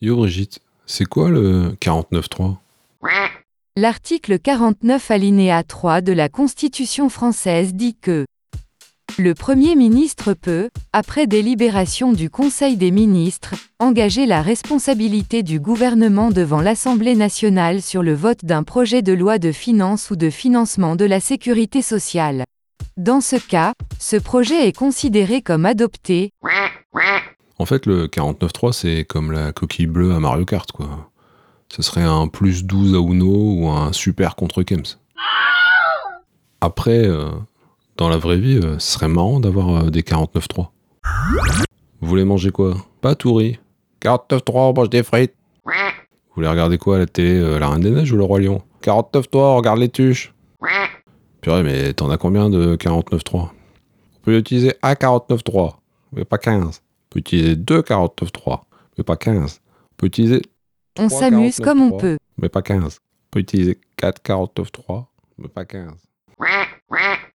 Yo Brigitte, c'est quoi le 49.3 L'article 49 alinéa 3 de la Constitution française dit que le Premier ministre peut, après délibération du Conseil des ministres, engager la responsabilité du gouvernement devant l'Assemblée nationale sur le vote d'un projet de loi de finances ou de financement de la sécurité sociale. Dans ce cas, ce projet est considéré comme adopté, En fait, le 49.3, c'est comme la coquille bleue à Mario Kart, quoi. Ce serait un plus 12 à Uno ou un super contre Kems. Après, euh, dans la vraie vie, euh, ce serait marrant d'avoir euh, des 49.3. Vous voulez manger quoi? Pas tout riz. 49.3, on mange des frites. Vous voulez regarder quoi à la télé euh, La Reine des Neiges ou le Roi Lion? 49.3, on regarde les tuches. Purée, mais t'en as combien de 49.3 On peut utiliser un 49.3, mais pas 15. On peut utiliser deux 49.3, mais pas 15. On peut utiliser on s'amuse comme on 49.3. peut. mais pas 15. On peut utiliser 4 49.3, mais pas 15.